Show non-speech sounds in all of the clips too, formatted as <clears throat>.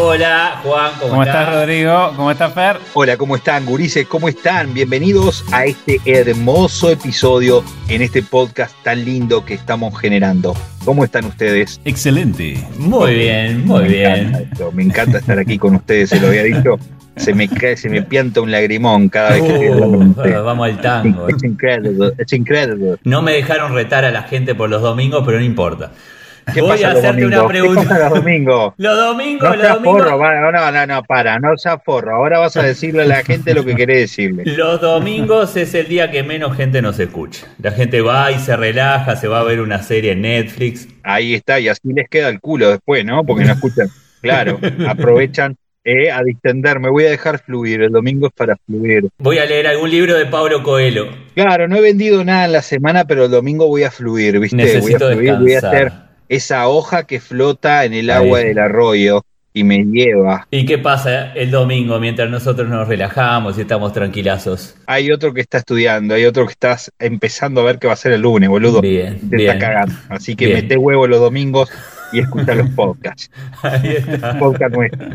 Hola, Juan, ¿cómo, ¿Cómo estás, Rodrigo? ¿Cómo estás, Fer? Hola, ¿cómo están, gurises? ¿Cómo están? Bienvenidos a este hermoso episodio en este podcast tan lindo que estamos generando. ¿Cómo están ustedes? Excelente. Muy bien, muy me bien. Encanta esto, me encanta estar aquí con ustedes, se lo había dicho. Se me cae, se me pianta un lagrimón cada vez que estoy hablando con Uh, ustedes. vamos al tango. Es increíble, es increíble. No me dejaron retar a la gente por los domingos, pero no importa. ¿Qué Voy pasa a hacerte domingos? una pregunta. ¿Qué pasa los domingos? <laughs> Los domingos, No los domingos. forro, no, no, no, para, no seas forro. Ahora vas a decirle a la gente lo que querés decirle. Los domingos es el día que menos gente nos escucha. La gente va y se relaja, se va a ver una serie en Netflix. Ahí está, y así les queda el culo después, ¿no? Porque no escuchan. <laughs> Claro, aprovechan eh, a distender. Me voy a dejar fluir. El domingo es para fluir. Voy a leer algún libro de Pablo Coelho. Claro, no he vendido nada en la semana, pero el domingo voy a fluir, ¿viste? Necesito voy a fluir, voy a hacer esa hoja que flota en el agua del arroyo y me lleva. ¿Y qué pasa el domingo mientras nosotros nos relajamos y estamos tranquilazos? Hay otro que está estudiando, hay otro que estás empezando a ver qué va a ser el lunes, boludo. Bien, Te bien. está cagando. Así que Bien. mete huevo los domingos y escucha los podcasts. <laughs> Ahí está. <laughs> Podcast nuestro.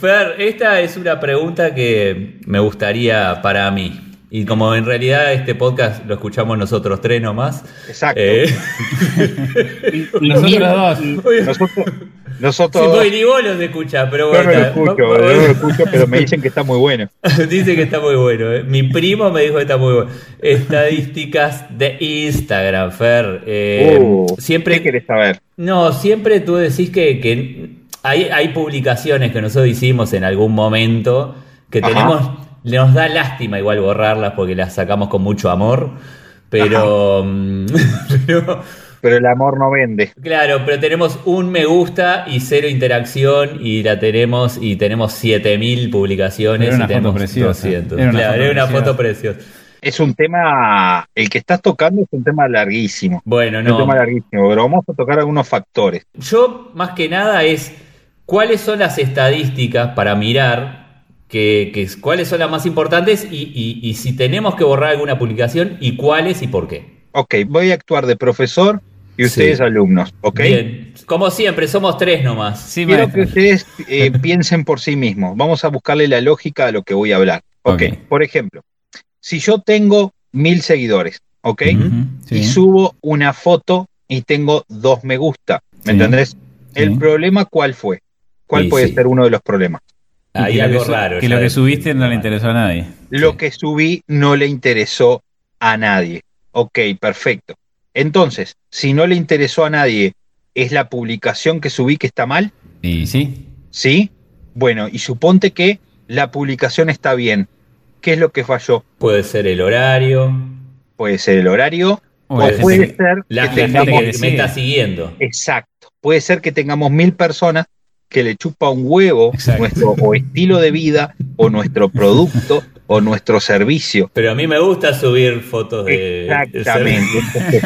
Fer, esta es una pregunta que me gustaría para mí. Y como en realidad este podcast lo escuchamos nosotros tres nomás. Exacto. eh, <laughs> <laughs> Nosotros dos. y- Oye. Nosotros, sí, nosotros porque ni vos los escuchás, pero yo bueno. no lo escucho, yo no lo escucho, pero me dicen que está muy bueno. <laughs> Dice que está muy bueno. eh. Mi primo me dijo que está muy bueno. Estadísticas de Instagram, Fer. Eh, Uh, siempre ¿Qué querés saber? No, siempre tú decís que, que hay, hay publicaciones que nosotros hicimos en algún momento que Ajá. tenemos, nos da lástima igual borrarlas porque las sacamos con mucho amor, pero, <laughs> pero Pero el amor no vende. claro, pero tenemos un me gusta y cero interacción y la tenemos y tenemos 7000 publicaciones Era una y tenemos foto preciosa. 200. Era una Claro, foto era una preciosa. foto preciosa. Es un tema, el que estás tocando es un tema larguísimo. Bueno, Es un no. tema larguísimo, pero vamos a tocar algunos factores. Yo, más que nada, es cuáles son las estadísticas para mirar, que, que- cuáles son las más importantes y, y- y si tenemos que borrar alguna publicación y cuáles y por qué. Ok, voy a actuar de profesor y ustedes Sí. alumnos, ¿ok? Bien, como siempre, somos tres nomás. Sí, Quiero maestro. que ustedes eh, <laughs> piensen por sí mismos. Vamos a buscarle la lógica a lo que voy a hablar. Ok, Ok. por ejemplo, si yo tengo mil seguidores, ¿ok? Sí. Y subo una foto y tengo dos me gusta, ¿me Sí. entendés? El problema, ¿cuál fue? ¿Cuál Sí, puede sí. ser uno de los problemas? Hay que algo que raro. Que lo que subiste no le interesó a nadie. Lo Sí. que subí no le interesó a nadie. Ok, perfecto. Entonces, si no le interesó a nadie, ¿es la publicación que subí que está mal? Y sí. ¿Sí? Bueno, y suponte que la publicación está bien. ¿Qué es lo que falló? Puede ser el horario, Puede ser el horario O la puede ser la que gente que me está siguiendo. Exacto. Puede ser que tengamos mil personas que le chupa un huevo Exacto. nuestro o estilo de vida o nuestro producto o nuestro servicio. Pero a mí me gusta subir fotos de... Exactamente. Entonces,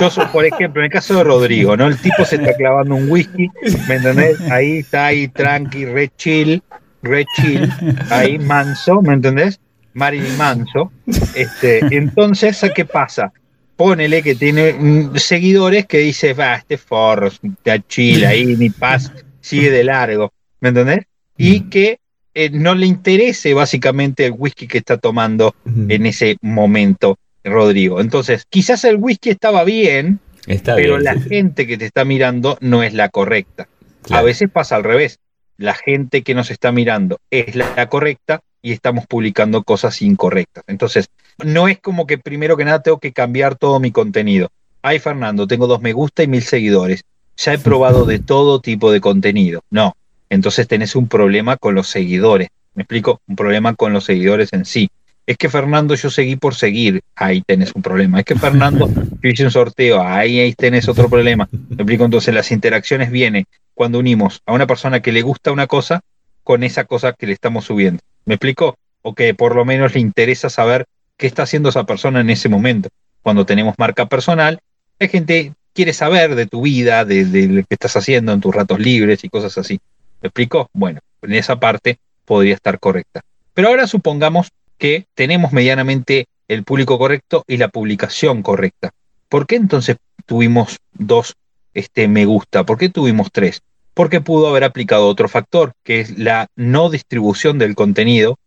yo soy, por ejemplo, en el caso de Rodrigo, ¿no? El tipo se está clavando un whisky, ¿me entendés? Ahí está ahí tranqui, re chill, re chill, ahí manso, ¿me entendés? Marilyn Manso. Este, entonces, ¿qué pasa? Pónele que tiene mm, seguidores que dice, va, este forro, está chill ahí, ni paz, sigue de largo, ¿me entendés? Y que eh, no le interese básicamente el whisky que está tomando en ese momento, Rodrigo. Entonces, quizás el whisky estaba bien, Está pero bien. la sí, gente que te está mirando no es la correcta. A veces pasa al revés. La gente que nos está mirando es la, la correcta y estamos publicando cosas incorrectas. Entonces, no es como que primero que nada tengo que cambiar todo mi contenido. Ay, Fernando, tengo dos me gusta y mil seguidores. Ya he probado de <laughs> todo tipo de contenido. No. Entonces tenés un problema con los seguidores. ¿Me explico? Un problema con los seguidores en sí. Es que Fernando yo seguí por seguir, ahí tenés un problema. Es que Fernando <laughs> yo hice un sorteo, ahí, ahí tenés otro problema. Me explico, entonces las interacciones vienen cuando unimos a una persona que le gusta una cosa con esa cosa que le estamos subiendo. ¿Me explico? O que por lo menos le interesa saber qué está haciendo esa persona en ese momento. Cuando tenemos marca personal, hay gente quiere saber de tu vida, de, lo que estás haciendo en tus ratos libres y cosas así. ¿Me explico? Bueno, en esa parte podría estar correcta. Pero ahora supongamos que tenemos medianamente el público correcto y la publicación correcta. ¿Por qué entonces tuvimos dos este, me gusta? ¿Por qué tuvimos tres? Porque pudo haber aplicado otro factor, que es la no distribución del contenido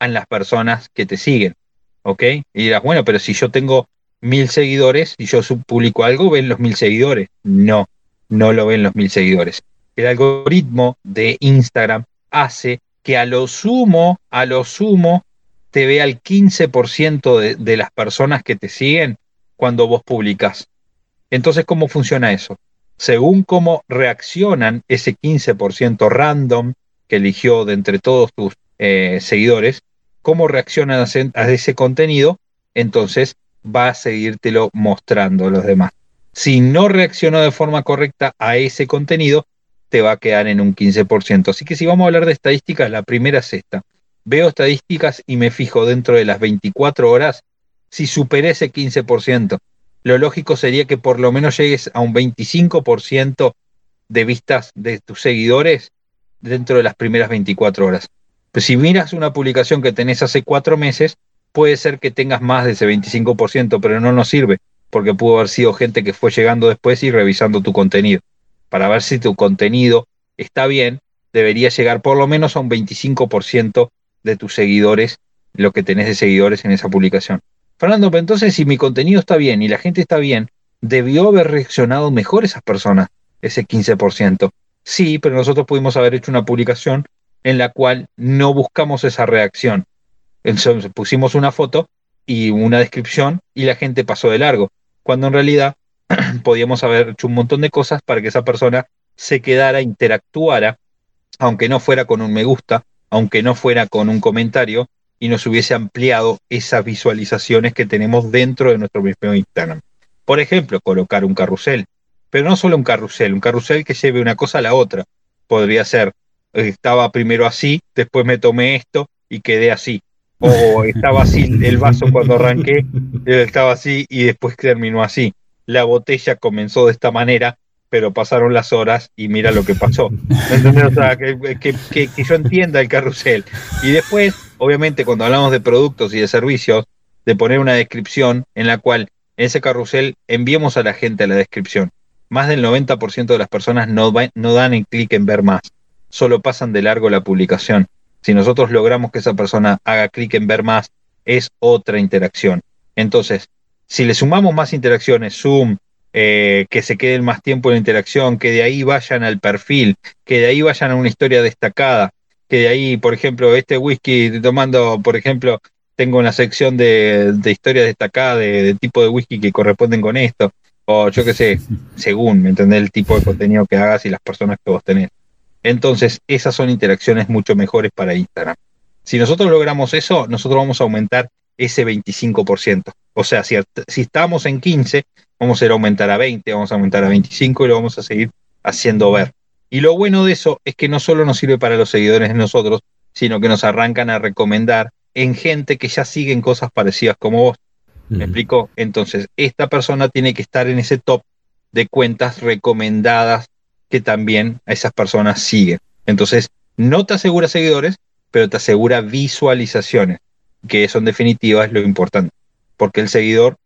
en las personas que te siguen. ¿Ok? Y dirás, bueno, pero si yo tengo mil seguidores y yo publico algo, ¿ven los mil seguidores? No, no lo ven los mil seguidores. El algoritmo de Instagram hace que a lo sumo, a lo sumo, te vea el 15% de, de las personas que te siguen cuando vos publicas. Entonces, ¿cómo funciona eso? Según cómo reaccionan ese 15% random que eligió de entre todos tus eh, seguidores, cómo reaccionan a, ese contenido, entonces va a seguírtelo mostrando a los demás. Si no reaccionó de forma correcta a ese contenido, te va a quedar en un 15%. Así que si vamos a hablar de estadísticas, la primera es esta. Veo estadísticas y me fijo dentro de las 24 horas si superé ese 15%. Lo lógico sería que por lo menos llegues a un 25% de vistas de tus seguidores dentro de las primeras 24 horas. Si miras una publicación que tenés hace cuatro meses, puede ser que tengas más de ese 25%, pero no nos sirve, porque pudo haber sido gente que fue llegando después y revisando tu contenido para ver si tu contenido está bien, debería llegar por lo menos a un 25% de tus seguidores, lo que tenés de seguidores en esa publicación. Fernando, pero entonces si mi contenido está bien y la gente está bien, debió haber reaccionado mejor esas personas, ese 15%. Sí, pero nosotros pudimos haber hecho una publicación en la cual no buscamos esa reacción. Entonces pusimos una foto y una descripción y la gente pasó de largo, cuando en realidad <clears throat> podíamos haber hecho un montón de cosas para que esa persona se quedara, interactuara, aunque no fuera con un me gusta, aunque no fuera con un comentario, y nos hubiese ampliado esas visualizaciones que tenemos dentro de nuestro mismo Instagram. Por ejemplo, colocar un carrusel, pero no solo un carrusel, un carrusel que lleve una cosa a la otra. Podría ser, estaba primero así, después me tomé esto y quedé así. O estaba así el vaso cuando arranqué, estaba así y después terminó así la botella comenzó de esta manera, pero pasaron las horas y mira lo que pasó. Que, que, yo entienda el carrusel. Y después, obviamente, cuando hablamos de productos y de servicios, de poner una descripción en la cual en ese carrusel enviemos a la gente a la descripción. Más del 90% de las personas no, no dan el clic en ver más, solo pasan de largo la publicación. Si nosotros logramos que esa persona haga clic en ver más, es otra interacción. Entonces, si le sumamos más interacciones, Zoom, eh, que se queden más tiempo en la interacción, que de ahí vayan al perfil, que de ahí vayan a una historia destacada, que de ahí, por ejemplo, este whisky, tomando, por ejemplo, tengo una sección de, de historia destacada de, tipo de whisky que corresponden con esto, o yo qué sé, <laughs> según, ¿me entendés? El tipo de contenido que hagas y las personas que vos tenés. Entonces, esas son interacciones mucho mejores para Instagram. Si nosotros logramos eso, nosotros vamos a aumentar ese 25%. O sea, si, si estamos en 15, vamos a ir a aumentar a 20, vamos a aumentar a 25 y lo vamos a seguir haciendo ver. Y lo bueno de eso es que no solo nos sirve para los seguidores de nosotros, sino que nos arrancan a recomendar en gente que ya siguen cosas parecidas como vos. ¿Me explico? Entonces, esta persona tiene que estar en ese top de cuentas recomendadas que también a esas personas siguen. Entonces, no te asegura seguidores, pero te asegura visualizaciones que eso en definitiva es lo importante, porque el seguidor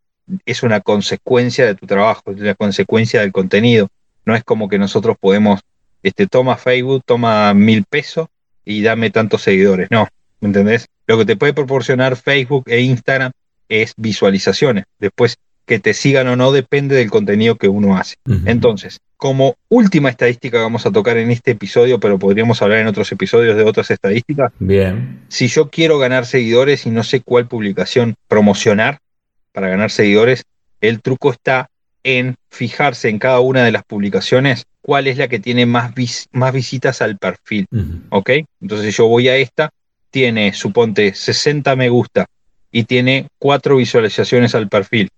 es una consecuencia de tu trabajo, es una consecuencia del contenido. No es como que nosotros podemos, este, toma Facebook, toma mil pesos y dame tantos seguidores. No, ¿me entendés? Lo que te puede proporcionar Facebook e Instagram es visualizaciones. Después, que te sigan o no depende del contenido que uno hace. Entonces, como última estadística que vamos a tocar en este episodio, pero podríamos hablar en otros episodios de otras estadísticas. Bien. Si yo quiero ganar seguidores y no sé cuál publicación promocionar para ganar seguidores, el truco está en fijarse en cada una de las publicaciones cuál es la que tiene más, más visitas al perfil. ¿Ok? Entonces yo voy a esta, tiene, suponte, 60 me gusta y tiene cuatro visualizaciones al perfil.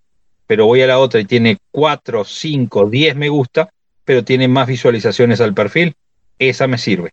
Pero voy a la otra y tiene 4, 5, 10 me gusta, pero tiene más visualizaciones al perfil, esa me sirve.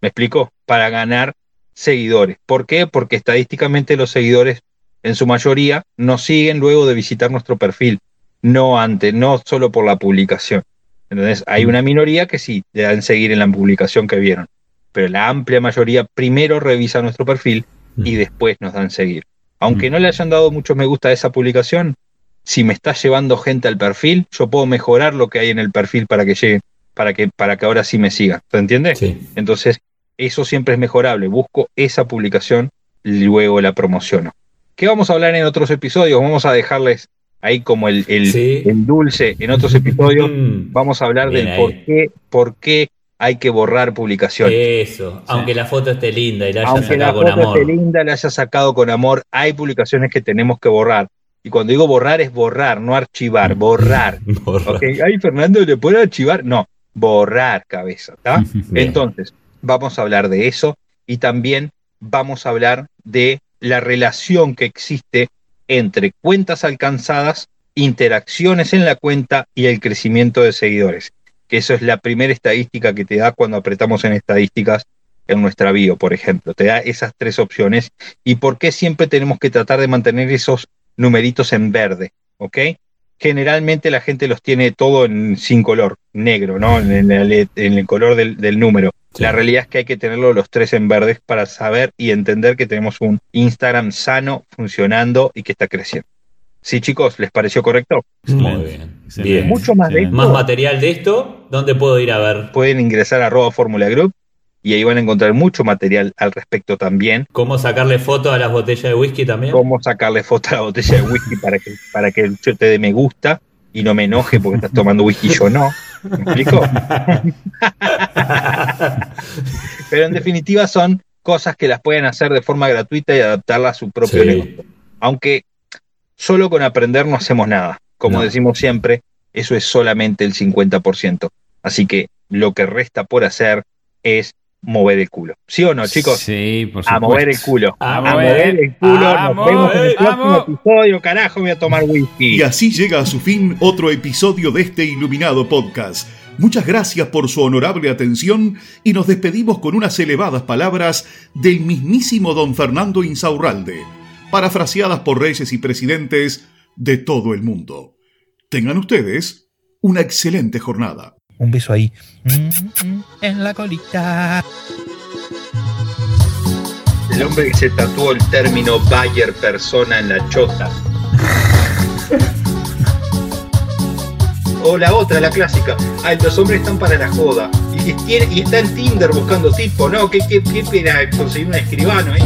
¿Me explico? Para ganar seguidores. ¿Por qué? Porque estadísticamente los seguidores en su mayoría nos siguen luego de visitar nuestro perfil, no antes, no solo por la publicación. Entonces, hay una minoría que sí le dan seguir en la publicación que vieron, pero la amplia mayoría primero revisa nuestro perfil y después nos dan seguir. Aunque no le hayan dado muchos me gusta a esa publicación, si me está llevando gente al perfil, yo puedo mejorar lo que hay en el perfil para que llegue, para que, para que ahora sí me siga. ¿Se entiende? Sí. Entonces, eso siempre es mejorable. Busco esa publicación, luego la promociono. ¿Qué vamos a hablar en otros episodios? Vamos a dejarles ahí como el, el, Sí. el dulce en otros episodios. Mm. Vamos a hablar Bien del ahí. por qué, por qué hay que borrar publicaciones. Eso, aunque la foto esté linda y la haya Aunque la sacado con foto amor. esté linda, la haya sacado con amor, hay publicaciones que tenemos que borrar. Y cuando digo borrar es borrar, no archivar, borrar. <laughs> Borra. Ok, Ay, Fernando, ¿le puede archivar? No, borrar cabeza. Entonces, vamos a hablar de eso y también vamos a hablar de la relación que existe entre cuentas alcanzadas, interacciones en la cuenta y el crecimiento de seguidores. Que eso es la primera estadística que te da cuando apretamos en estadísticas en nuestra bio, por ejemplo. Te da esas tres opciones y por qué siempre tenemos que tratar de mantener esos numeritos en verde, ¿ok? Generalmente la gente los tiene todo en, sin color, negro, ¿no? En, el, en el color del, del número. Sí. La realidad es que hay que tenerlo los tres en verdes para saber y entender que tenemos un Instagram sano, funcionando y que está creciendo. Sí, chicos, ¿les pareció correcto? Muy bien. Mucho más de. Más material de esto, ¿dónde puedo ir a ver? Pueden ingresar a arroba Fórmula Group y ahí van a encontrar mucho material al respecto también. ¿Cómo sacarle fotos a las botellas de whisky también? Cómo sacarle foto a la botella de whisky para que, para que yo te dé me gusta y no me enoje porque estás tomando whisky y yo no. ¿Me explico? <laughs> Pero en definitiva son cosas que las pueden hacer de forma gratuita y adaptarlas a su propio Sí. negocio. Aunque solo con aprender no hacemos nada. Como No. decimos siempre, eso es solamente el 50%. Así que lo que resta por hacer es mover el culo. ¿Sí o no, chicos? Sí, por A supuesto. mover el culo. A A, mover. mover el culo. A Nos vemos en el mover, próximo episodio. Carajo, voy a tomar whisky. Y así llega a su fin otro episodio de este iluminado podcast. Muchas gracias por su honorable atención y nos despedimos con unas elevadas palabras del mismísimo don Fernando Insaurralde, parafraseadas por reyes y presidentes de todo el mundo. Tengan ustedes una excelente jornada. Un beso ahí. Mm, mm, En la colita. El hombre que se tatuó el término Bayer persona en la chota. O la otra, la clásica. Ay, los hombres están para la joda. Y, y tiene- y está en Tinder buscando tipo, ¿no? ¿Qué, qué, qué pena conseguir un escribano ahí?